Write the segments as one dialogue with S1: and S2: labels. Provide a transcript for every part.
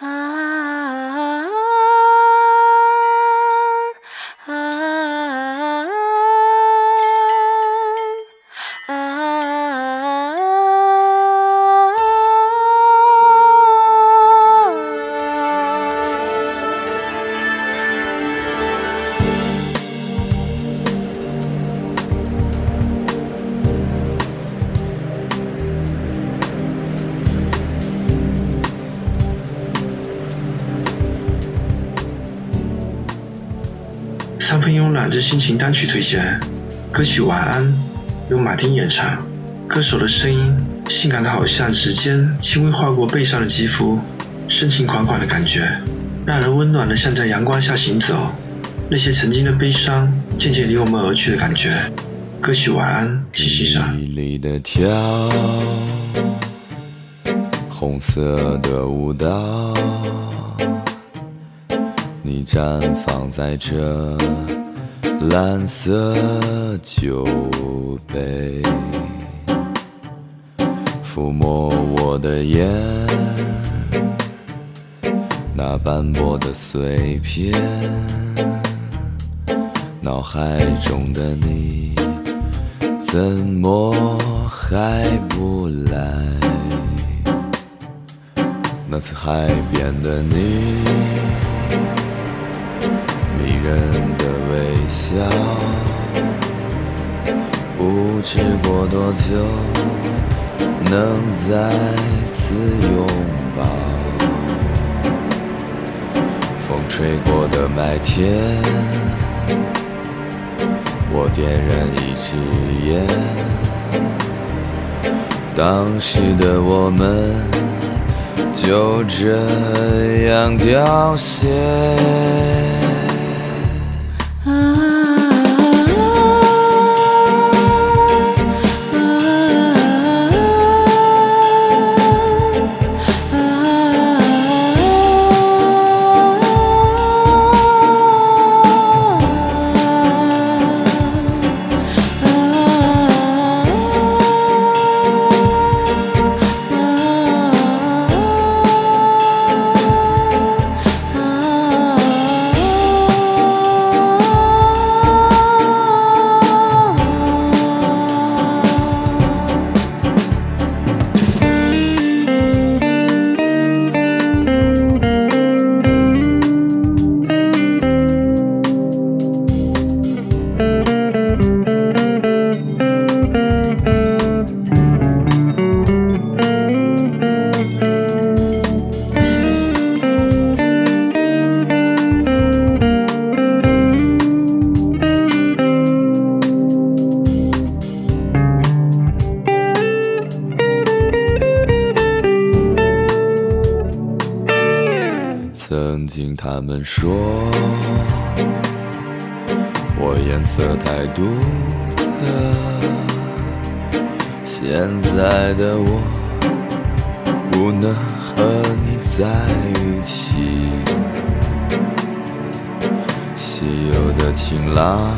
S1: ああ三分慵懒之心情单曲推荐，歌曲《晚安》由马丁演唱，歌手的声音性感的好像指尖轻微划过背上的肌肤，深情款款的感觉，让人温暖的像在阳光下行走，那些曾经的悲伤渐渐离我们而去的感觉。歌曲《晚安》，请欣赏。
S2: 美丽的跳，红色的舞蹈。你绽放在这蓝色酒杯，抚摸我的眼，那斑驳的碎片，脑海中的你，怎么还不来？那次海边的你。人的微笑，不知过多久能再次拥抱。风吹过的麦田，我点燃一支烟，当时的我们就这样凋谢。曾经他们说我颜色太独特，现在的我不能和你在一起。稀有的晴朗，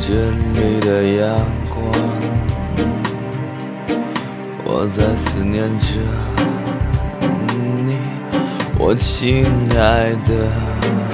S2: 这里的阳光，我在思念着。我亲爱的。